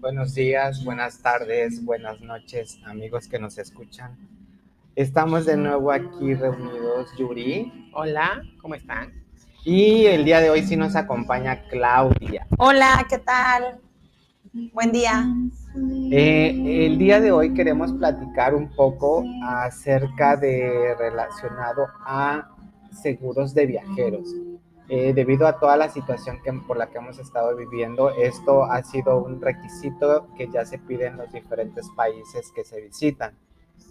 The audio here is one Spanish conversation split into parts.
Buenos días, buenas tardes, buenas noches, amigos que nos escuchan. Estamos de nuevo aquí reunidos, Yuri. Hola, ¿cómo están? Y el día de hoy sí nos acompaña Claudia. Hola, ¿qué tal? Buen día. Eh, el día de hoy queremos platicar un poco acerca de relacionado a seguros de viajeros. Eh, debido a toda la situación que, por la que hemos estado viviendo, esto ha sido un requisito que ya se pide en los diferentes países que se visitan,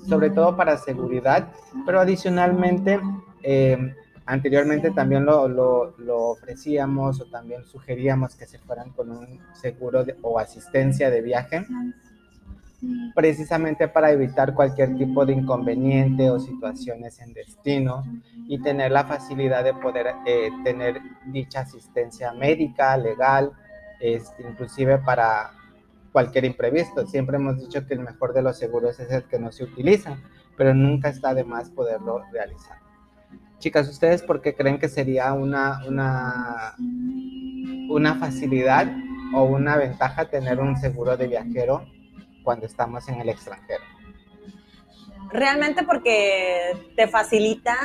sobre todo para seguridad, pero adicionalmente, eh, anteriormente también lo, lo, ofrecíamos o también sugeríamos que se fueran con un seguro o asistencia de viaje precisamente para evitar cualquier tipo de inconveniente o situaciones en destino y tener la facilidad de poder eh, tener dicha asistencia médica, legal, este, inclusive para cualquier imprevisto. Siempre hemos dicho que el mejor de los seguros es el que no se utiliza, pero nunca está de más poderlo realizar. Chicas, ¿ustedes por qué creen que sería una, una, una facilidad o una ventaja tener un seguro de viajero cuando estamos en el extranjero? Realmente porque te facilita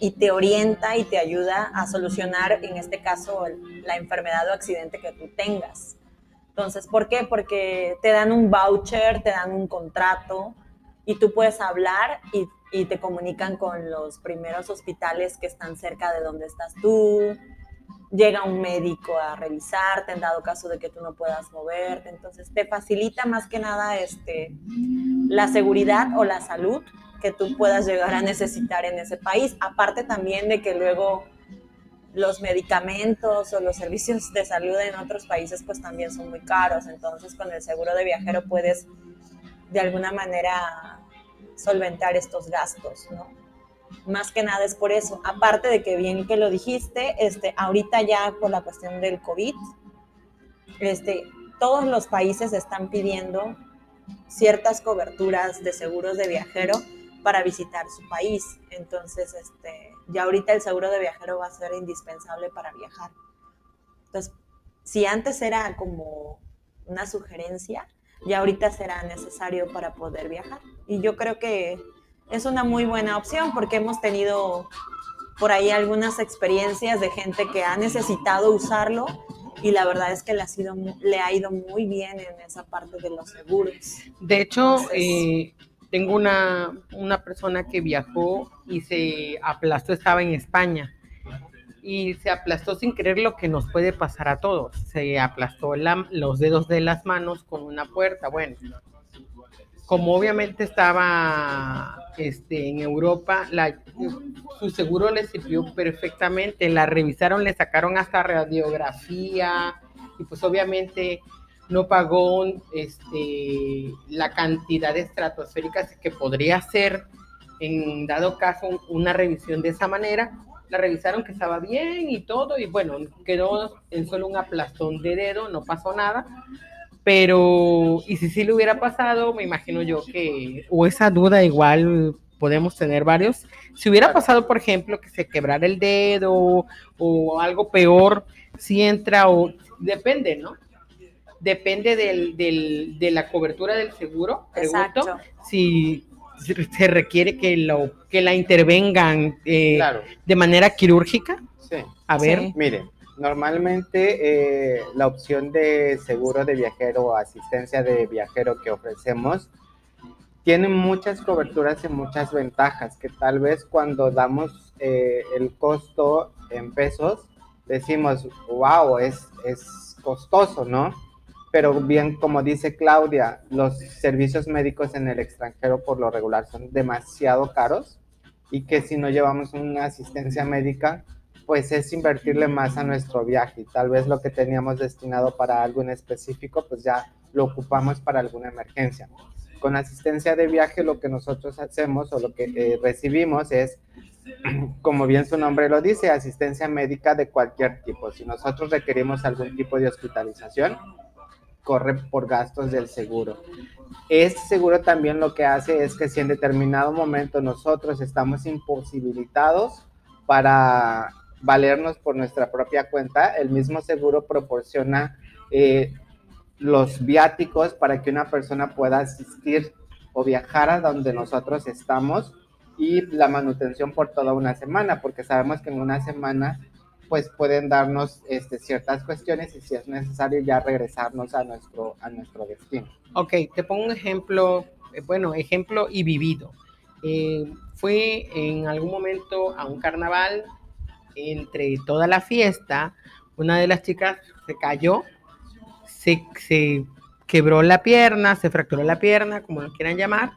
y te orienta y te ayuda a solucionar, en este caso, la enfermedad o accidente que tú tengas. Entonces, ¿por qué? Porque te dan un voucher, te dan un contrato y tú puedes hablar y, y te comunican con los primeros hospitales que están cerca de donde estás tú, llega un médico a revisarte en dado caso de que tú no puedas moverte. Entonces, te facilita más que nada este, la seguridad o la salud que tú puedas llegar a necesitar en ese país. Aparte también de que luego los medicamentos o los servicios de salud en otros países pues también son muy caros. Entonces, con el seguro de viajero puedes de alguna manera solventar estos gastos, ¿no? Más que nada es por eso. Aparte de que bien que lo dijiste, este, ahorita ya por la cuestión del COVID, este, todos los países están pidiendo ciertas coberturas de seguros de viajero para visitar su país. Entonces, este, ya ahorita el seguro de viajero va a ser indispensable para viajar. Entonces, si antes era como una sugerencia, ya ahorita será necesario para poder viajar. Y yo creo que es una muy buena opción porque hemos tenido por ahí algunas experiencias de gente que ha necesitado usarlo y la verdad es que le ha, sido, le ha ido muy bien en esa parte de los seguros. De hecho, eh, tengo una, una persona que viajó y se aplastó, estaba en España y se aplastó sin creer lo que nos puede pasar a todos. Se aplastó los dedos de las manos con una puerta. Bueno, como obviamente estaba este, en Europa, su seguro le sirvió perfectamente, la revisaron, le sacaron hasta radiografía y pues obviamente no pagó este, la cantidad de estratosféricas que podría ser en dado caso una revisión de esa manera. La revisaron que estaba bien y todo y bueno, quedó en solo un aplastón de dedo, no pasó nada, pero, y si sí le hubiera pasado, me imagino yo que, o esa duda igual podemos tener varios. Si hubiera pasado, por ejemplo, que se quebrara el dedo o algo peor, si entra o depende, ¿no? Depende del, del, de la cobertura del seguro, pregunto, si se requiere que, lo, que la intervengan eh, de manera quirúrgica. Sí. A ver. Mire, Normalmente eh, la opción de seguro de viajero o asistencia de viajero que ofrecemos tiene muchas coberturas y muchas ventajas que tal vez cuando damos eh, el costo en pesos decimos, wow, es, es costoso, ¿no? Pero bien, como dice Claudia, los servicios médicos en el extranjero por lo regular son demasiado caros y que si no llevamos una asistencia médica, pues es invertirle más a nuestro viaje tal vez lo que teníamos destinado para algo en específico, pues ya lo ocupamos para alguna emergencia. Con asistencia de viaje lo que nosotros hacemos o lo que eh, recibimos es, como bien su nombre lo dice, asistencia médica de cualquier tipo. Si nosotros requerimos algún tipo de hospitalización, corre por gastos del seguro. Este seguro también lo que hace es que si en determinado momento nosotros estamos imposibilitados para valernos por nuestra propia cuenta, el mismo seguro proporciona eh, los viáticos para que una persona pueda asistir o viajar a donde nosotros estamos y la manutención por toda una semana, porque sabemos que en una semana pues pueden darnos este, ciertas cuestiones y si es necesario ya regresarnos a nuestro, a nuestro destino. Ok, te pongo un ejemplo, eh, bueno, ejemplo y vivido. Eh, fui en algún momento a un carnaval, entre toda la fiesta, una de las chicas se cayó, se, se quebró la pierna, se fracturó la pierna, como lo quieran llamar,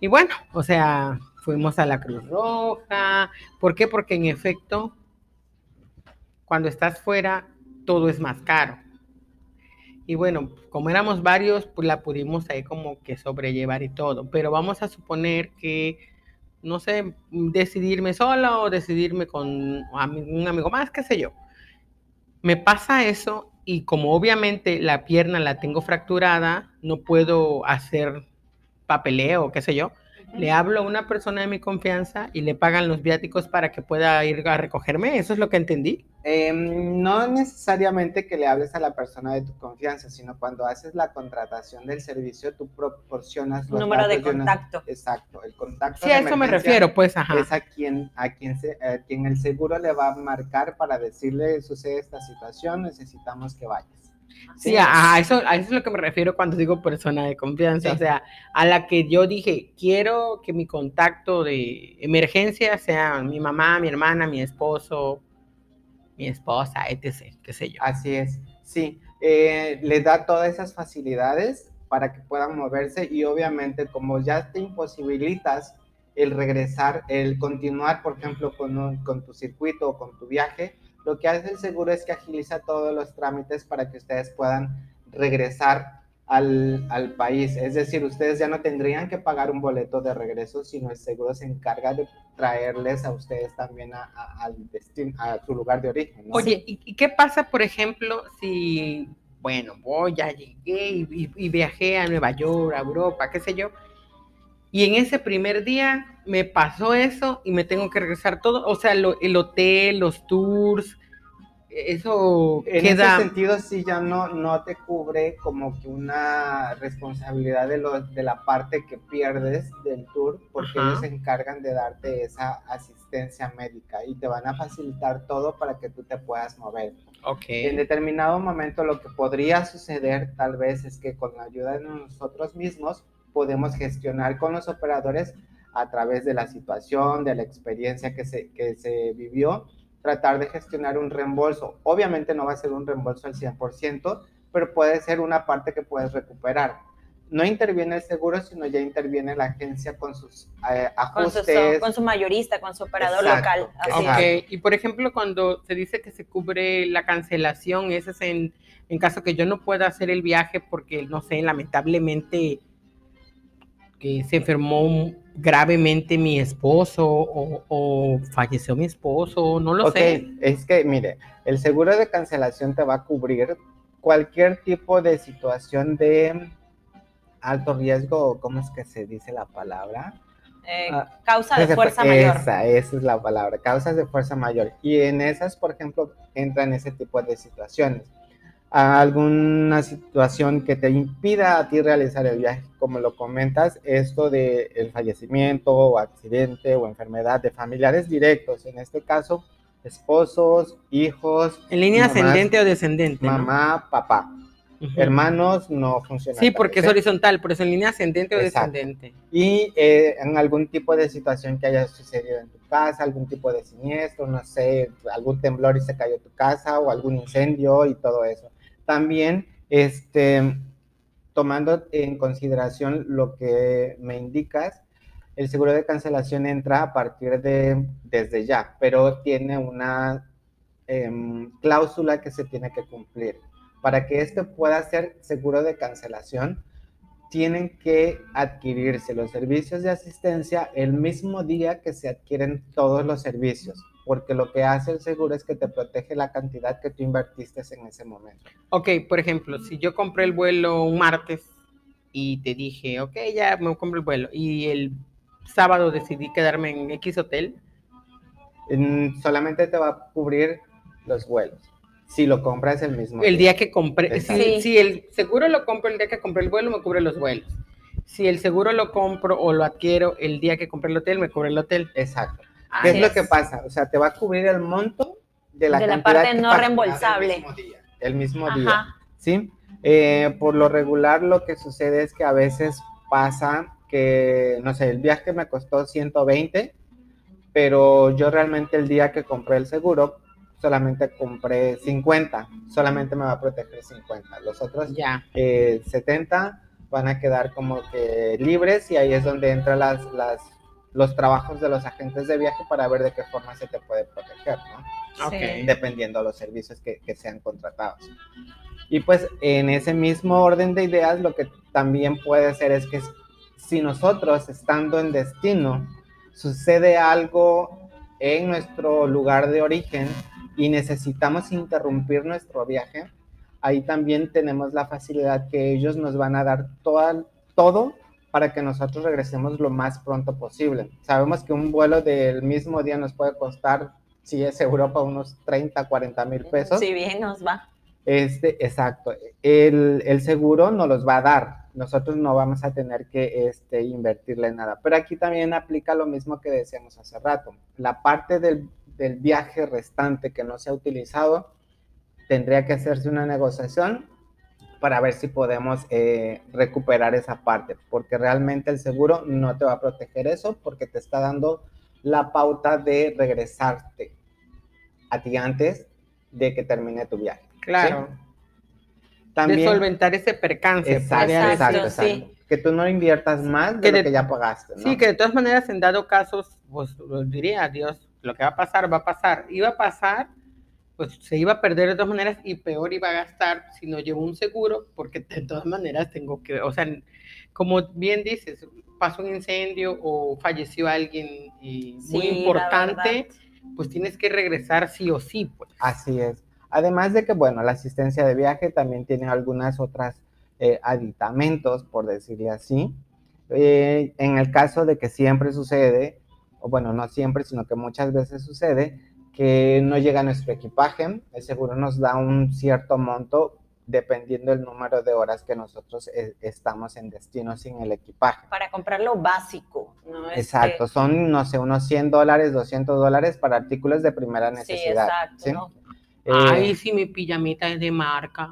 y bueno, o sea, fuimos a la Cruz Roja. ¿Por qué? Porque en efecto, cuando estás fuera, todo es más caro. Y bueno, como éramos varios, pues la pudimos ahí como que sobrellevar y todo. Pero vamos a suponer que, no sé, decidirme sola o decidirme con un amigo más, qué sé yo. Me pasa eso y como obviamente la pierna la tengo fracturada, no puedo hacer papeleo, qué sé yo le hablo a una persona de mi confianza y le pagan los viáticos para que pueda ir a recogerme. ¿Eso es lo que entendí? Em, no necesariamente que le hables a la persona de tu confianza, sino cuando haces la contratación del servicio, tú proporcionas los número de contacto. exacto, el contacto. Sí, a eso me refiero, pues, ajá. Es a quien, a quien, a quien el seguro le va a marcar para decirle sucede esta situación, necesitamos que vayas. Sí, a, eso, a eso es lo que me refiero cuando digo persona de confianza, o sea, a la que yo dije, quiero que mi contacto de emergencia sea mi mamá, mi hermana, mi esposo, mi esposa, etc., qué sé yo. Así es, sí, eh, le da todas esas facilidades para que puedan moverse y obviamente como ya te imposibilitas el regresar, el continuar, por ejemplo, con, con tu circuito o con tu viaje, lo que hace el seguro es que agiliza todos los trámites para que ustedes puedan regresar al, al, país. Es decir, ustedes ya no tendrían que pagar un boleto de regreso, sino el seguro se encarga de traerles a ustedes también a, su lugar de origen. Oye, ¿y, qué pasa, por ejemplo, si, bueno, voy, ya llegué y viajé a Nueva York, a Europa, qué sé yo, y en ese primer día me pasó eso y me tengo que regresar todo, o sea, el hotel, los tours, eso en ese sentido sí ya no, no te cubre como que una responsabilidad de, lo, de la parte que pierdes del tour porque ellos se encargan de darte esa asistencia médica y te van a facilitar todo para que tú te puedas mover. Okay. En determinado momento lo que podría suceder tal vez es que con la ayuda de nosotros mismos podemos gestionar con los operadores a través de la situación, de la experiencia que se, que se vivió, tratar de gestionar un reembolso. Obviamente no va a ser un reembolso al 100%, pero puede ser una parte que puedes recuperar. No interviene el seguro, sino ya interviene la agencia con sus eh, ajustes. Con su, mayorista, con su operador local. Así Y por ejemplo, cuando se dice que se cubre la cancelación, ese es en, en caso que yo no pueda hacer el viaje porque, no sé, lamentablemente que se enfermó gravemente mi esposo o, falleció mi esposo, no lo sé. Es que, mire, el seguro de cancelación te va a cubrir cualquier tipo de situación de alto riesgo, ¿cómo es que se dice la palabra? Eh, ah, causa de fuerza mayor. Esa, esa es la palabra, causas de fuerza mayor. Y en esas, por ejemplo, entran ese tipo de situaciones alguna situación que te impida a ti realizar el viaje, como lo comentas, esto de el fallecimiento o accidente o enfermedad de familiares directos, en este caso, esposos, hijos. En línea ascendente o descendente. Mamá, papá. Hermanos no funciona. Sí, porque es horizontal, por eso en línea ascendente o descendente. Y eh, en algún tipo de situación que haya sucedido en tu casa, algún tipo de siniestro, no sé, algún temblor y se cayó tu casa o algún incendio y todo eso. También, este, tomando en consideración lo que me indicas, el seguro de cancelación entra a partir de desde ya, pero tiene una em, cláusula que se tiene que cumplir. Para que este pueda ser seguro de cancelación, tienen que adquirirse los servicios de asistencia el mismo día que se adquieren todos los servicios porque lo que hace el seguro es que te protege la cantidad que tú invertiste en ese momento. Ok, por ejemplo, si yo compré el vuelo un martes y te dije, ok, ya me compro el vuelo, y el sábado decidí quedarme en X hotel, solamente te va a cubrir los vuelos. Si lo compras el mismo El día que compré, si, si el seguro lo compro el día que compré el vuelo, me cubre los vuelos. Si el seguro lo compro o lo adquiero el día que compré el hotel, me cubre el hotel. Exacto. ¿Qué es lo que pasa? O sea, te va a cubrir el monto de la, De la parte que no reembolsable. El mismo día. El mismo día. ¿sí? Eh, por lo regular lo que sucede es que a veces pasa que, no sé, el viaje me costó 120, pero yo realmente el día que compré el seguro solamente compré 50, solamente me va a proteger 50. Los otros Ya. eh, 70 van a quedar como que libres y ahí es donde entran las, las, los trabajos de los agentes de viaje para ver de qué forma se te puede proteger, ¿no? Ok. Sí. dependiendo de los servicios que, que sean contratados. Y pues en ese mismo orden de ideas, lo que también puede ser es que si nosotros estando en destino, sucede algo en nuestro lugar de origen y necesitamos interrumpir nuestro viaje, ahí también tenemos la facilidad que ellos nos van a dar toda- todo para que nosotros regresemos lo más pronto posible. Sabemos que un vuelo del mismo día nos puede costar, si es Europa, unos 30, 40 mil pesos. Si bien nos va. Este, exacto. El, el seguro nos los va a dar. Nosotros no vamos a tener que este, invertirle nada. Pero aquí también aplica lo mismo que decíamos hace rato. La parte del, del viaje restante que no se ha utilizado, tendría que hacerse una negociación para ver si podemos eh, recuperar esa parte, porque realmente el seguro no te va a proteger eso, porque te está dando la pauta de regresarte a ti antes de que termine tu viaje. Claro. También, de solventar ese percance. exacto, podría exacto, exacto. Que tú no inviertas más de Que lo de- que ya pagaste, ¿no? Sí, que de todas maneras, en dado casos, pues diría, Dios, lo que va a pasar, va a pasar. Iba a pasar, pues se iba a perder de todas maneras y peor iba a gastar si no llevo un seguro, porque de todas maneras tengo que, o sea, como bien dices, pasó un incendio o falleció alguien y muy Sí, importante, pues tienes que regresar sí o sí, pues. Así es. Además de que, bueno, la asistencia de viaje también tiene algunas otras eh, aditamentos, por decirle así. Eh, en el caso de que siempre sucede, o bueno, no siempre, sino que muchas veces sucede, que no llega nuestro equipaje, el seguro nos da un cierto monto dependiendo del número de horas que nosotros eh, estamos en destino sin el equipaje. Para comprar lo básico, ¿no? Este, Exacto, son, no sé, unos 100 dólares, 200 dólares para artículos de primera Sí, necesidad. exacto. ¿sí? ¿no? Eh, Ay, sí, mi pijamita es de marca.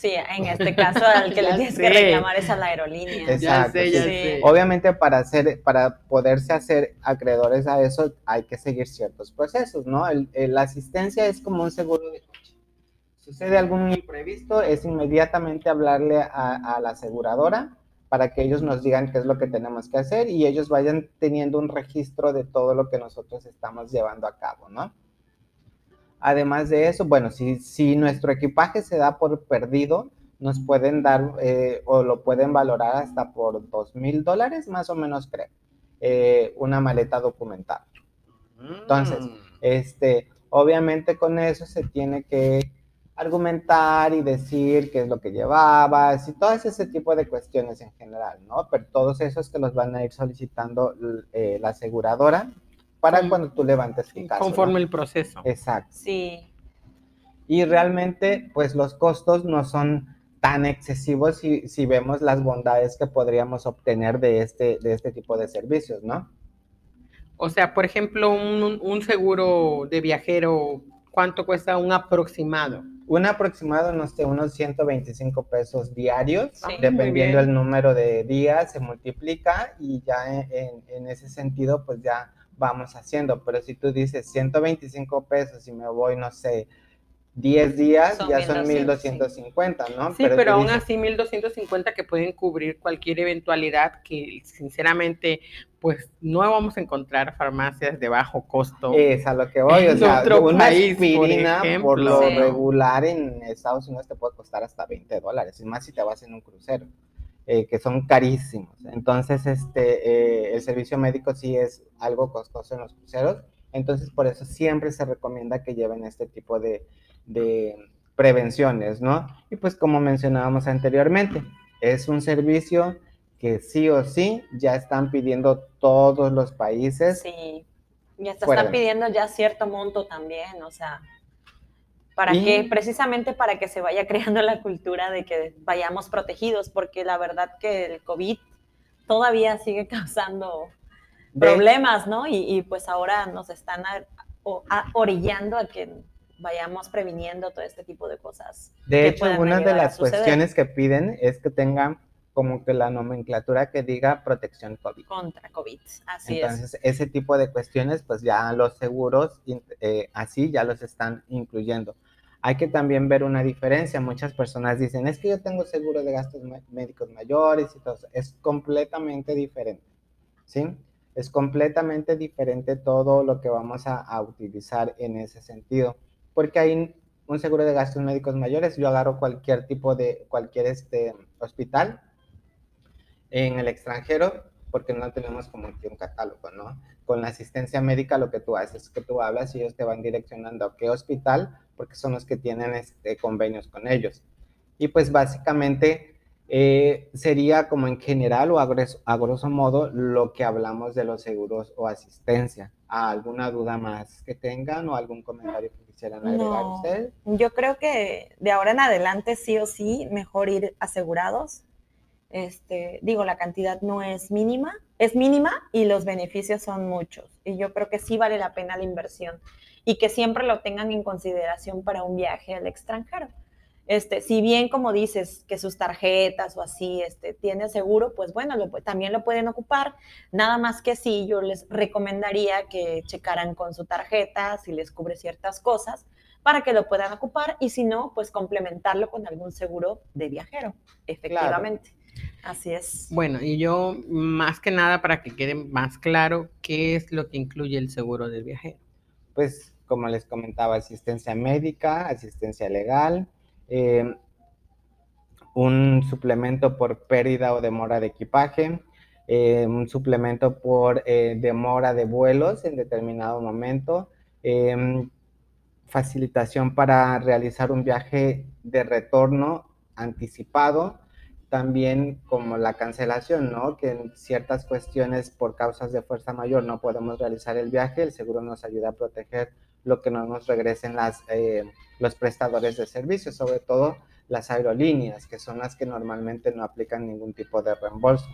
Sí, en este caso al que le tienes que reclamar es a la aerolínea. Ya Exacto, sé, ya sí. sé. Obviamente para hacer, para poderse hacer acreedores a eso hay que seguir ciertos procesos, ¿no? El- el- la asistencia es como un seguro de coche. Sucede algún imprevisto, es inmediatamente hablarle a, a la aseguradora para que ellos nos digan qué es lo que tenemos que hacer y ellos vayan teniendo un registro de todo lo que nosotros estamos llevando a cabo, ¿no? Además de eso, bueno, si, si nuestro equipaje se da por perdido, nos pueden dar eh, o lo pueden valorar hasta por dos mil dólares, más o menos creo, eh, una maleta documentada. Entonces, Mm. Este, obviamente con eso se tiene que argumentar y decir qué es lo que llevabas y todo ese tipo de cuestiones en general, ¿no? Pero todos esos que los van a ir solicitando eh, la aseguradora para Con- cuando tú levantes tu caso. ¿no? conforme el proceso. Exacto. Sí, Y realmente, pues los costos no son tan excesivos si, si vemos las bondades que podríamos obtener de este, de este tipo de servicios, ¿no? O sea, por ejemplo, un, un seguro de viajero, ¿cuánto cuesta un aproximado? Un aproximado, no sé, unos 125 pesos diarios, Sí. dependiendo Muy bien. el número de días, se multiplica y ya en, en- en ese sentido, pues ya vamos haciendo. Pero si tú dices 125 pesos y me voy, no sé, 10 días, Son ya son 1200, 1250, ¿no? Sí, pero, tú aún dices, así 1250 que pueden cubrir cualquier eventualidad que sinceramente pues no vamos a encontrar farmacias de bajo costo. Es a lo que voy, o En sea, otro una país, por aspirina por, ejemplo. lo Sí. regular en Estados Unidos te puede costar hasta 20 dólares, y más si te vas en un crucero, eh, que son carísimos. Entonces, este, eh, el servicio médico sí es algo costoso en los cruceros, entonces por eso siempre se recomienda que lleven este tipo de, de prevenciones, ¿no? Y pues como mencionábamos anteriormente, es un servicio que sí o sí ya están pidiendo todos los países sí. Y hasta están pidiendo ya cierto monto también, o sea, para Y- que, precisamente para que se vaya creando la cultura de que vayamos protegidos, porque la verdad que el COVID todavía sigue causando problemas, ¿no? Y, y, pues ahora nos están a- o- a- orillando a que vayamos previniendo todo este tipo de cosas. De hecho, una de las cuestiones que piden es que tengan como que la nomenclatura que diga protección COVID. contra COVID. Así es. Entonces, ese tipo de cuestiones, pues ya los seguros eh, así ya los están incluyendo. Hay que también ver una diferencia. Muchas personas dicen, es que yo tengo seguro de gastos mé- médicos mayores y todo eso. Es completamente diferente, ¿sí? Es completamente diferente todo lo que vamos a, a utilizar en ese sentido. Porque hay un seguro de gastos médicos mayores, yo agarro cualquier tipo de, cualquier este, hospital en el extranjero, porque no tenemos como que un catálogo, ¿no? Con la asistencia médica lo que tú haces es que tú hablas y ellos te van direccionando a qué hospital, porque son los que tienen este, convenios con ellos. Y pues básicamente eh, sería como en general o a grosso, a grosso modo lo que hablamos de los seguros o asistencia. ¿Alguna duda más que tengan o algún comentario que quisieran agregar No. ustedes? Yo creo que de ahora en adelante sí o sí mejor ir asegurados. Este, digo, la cantidad no es mínima, es mínima y los beneficios son muchos. Y yo creo que sí vale la pena la inversión y que siempre lo tengan en consideración para un viaje al extranjero. Este, si bien como dices que sus tarjetas o así este, tiene seguro, pues bueno, lo también lo pueden ocupar. Nada más que sí, yo les recomendaría que checaran con su tarjeta si les cubre ciertas cosas para que lo puedan ocupar y si no, pues complementarlo con algún seguro de viajero, efectivamente. Así es. Bueno, y yo más que nada para que quede más claro qué es lo que incluye el seguro del viajero. pues como les comentaba, asistencia médica, asistencia legal, eh, un suplemento por pérdida o demora de equipaje, eh, un suplemento por eh, demora de vuelos en determinado momento, eh, facilitación para realizar un viaje de retorno anticipado, también como la cancelación, ¿no? Que en ciertas cuestiones por causas de fuerza mayor no podemos realizar el viaje, el seguro nos ayuda a proteger lo que no nos regresen las, eh, los prestadores de servicios, sobre todo las aerolíneas, que son las que normalmente no aplican ningún tipo de reembolso.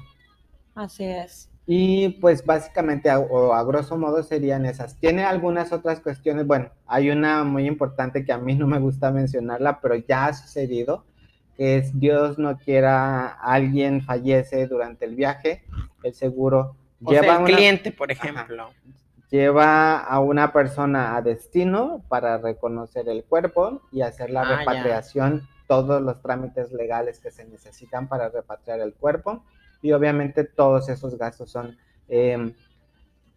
Así es. Y pues básicamente a, o a grosso modo serían esas. Tiene algunas otras cuestiones, bueno, hay una muy importante que a mí no me gusta mencionarla, pero ya ha sucedido, que es Dios no quiera, alguien fallece durante el viaje, el seguro O sea, lleva el una- cliente, por ejemplo. lleva a una persona a destino para reconocer el cuerpo y hacer la Ah, ya. repatriación, todos los trámites legales que se necesitan para repatriar el cuerpo y obviamente todos esos gastos son eh,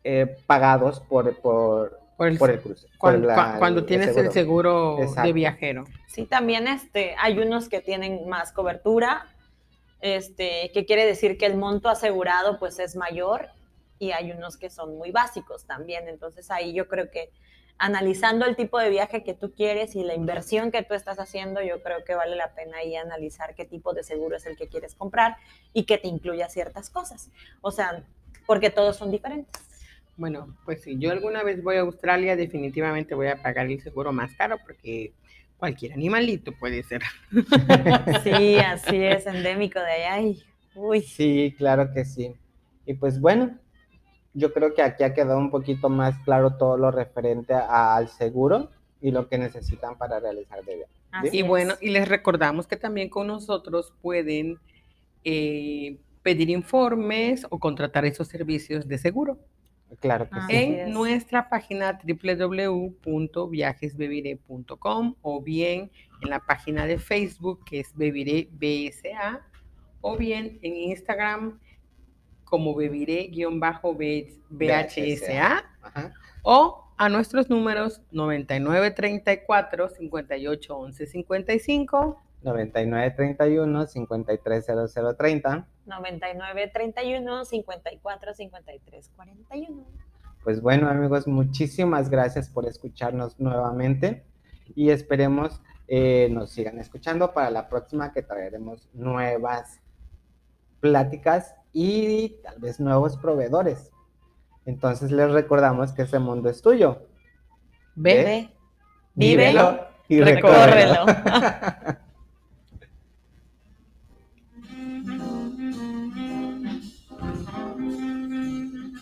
eh, pagados por, por, Por el- por el cruce. por cuando, la- cuando el tienes el seguro de viajero. Sí, también este, hay unos que tienen más cobertura, este, que quiere decir que el monto asegurado pues es mayor y hay unos que son muy básicos también. Entonces ahí yo creo que analizando el tipo de viaje que tú quieres y la inversión que tú estás haciendo, yo creo que vale la pena ahí analizar qué tipo de seguro es el que quieres comprar y que te incluya ciertas cosas. O sea, porque todos son diferentes. Bueno, pues si yo alguna vez voy a Australia, definitivamente voy a pagar el seguro más caro porque cualquier animalito puede ser. Sí, así es, endémico de allá. y, uy, Sí, claro que sí. Y pues bueno, yo creo que aquí ha quedado un poquito más claro todo lo referente a- al seguro y lo que necesitan para realizar de viaje. Y es. bueno, y les recordamos que también con nosotros pueden eh, pedir informes o contratar esos servicios de seguro Claro que Ah, sí. En es. nuestra página www.viajesbebiré.com o bien en la página de Facebook que es Bebiré BSA o bien en Instagram como Bebiré-BHSA o a nuestros números 9934 58 11 55 9931 530030. 99 31 54 53 41. Pues bueno, amigos, muchísimas gracias por escucharnos nuevamente y esperemos eh, nos sigan escuchando para la próxima que traeremos nuevas pláticas y tal vez nuevos proveedores. Entonces les recordamos que ese mundo es tuyo. Ve, Ve, vívelo y recórrelo. córrelo.